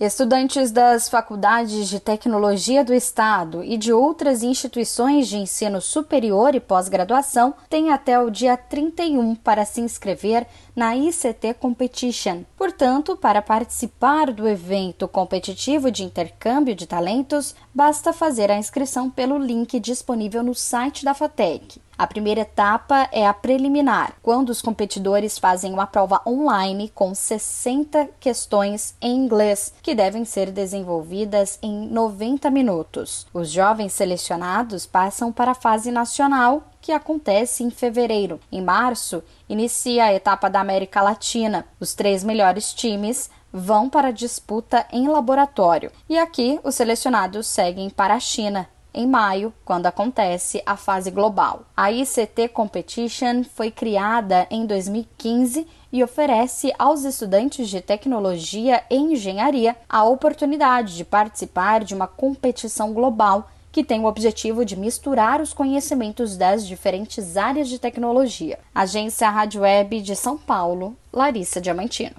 Estudantes das faculdades de tecnologia do Estado e de outras instituições de ensino superior e pós-graduação têm até o dia 31 para se inscrever na ICT Competition. Portanto, para participar do evento competitivo de intercâmbio de talentos, basta fazer a inscrição pelo link disponível no site da FATEC. A primeira etapa é a preliminar, quando os competidores fazem uma prova online com 60 questões em inglês, que devem ser desenvolvidas em 90 minutos. Os jovens selecionados passam para a fase nacional, que acontece em fevereiro. Em março, inicia a etapa da América Latina. Os três melhores times vão para a disputa em laboratório. E aqui, os selecionados seguem para a China, em maio, quando acontece a fase global. A ICT Competition foi criada em 2015 e oferece aos estudantes de tecnologia e engenharia a oportunidade de participar de uma competição global que tem o objetivo de misturar os conhecimentos das diferentes áreas de tecnologia. Agência Rádio Web de São Paulo, Larissa Diamantino.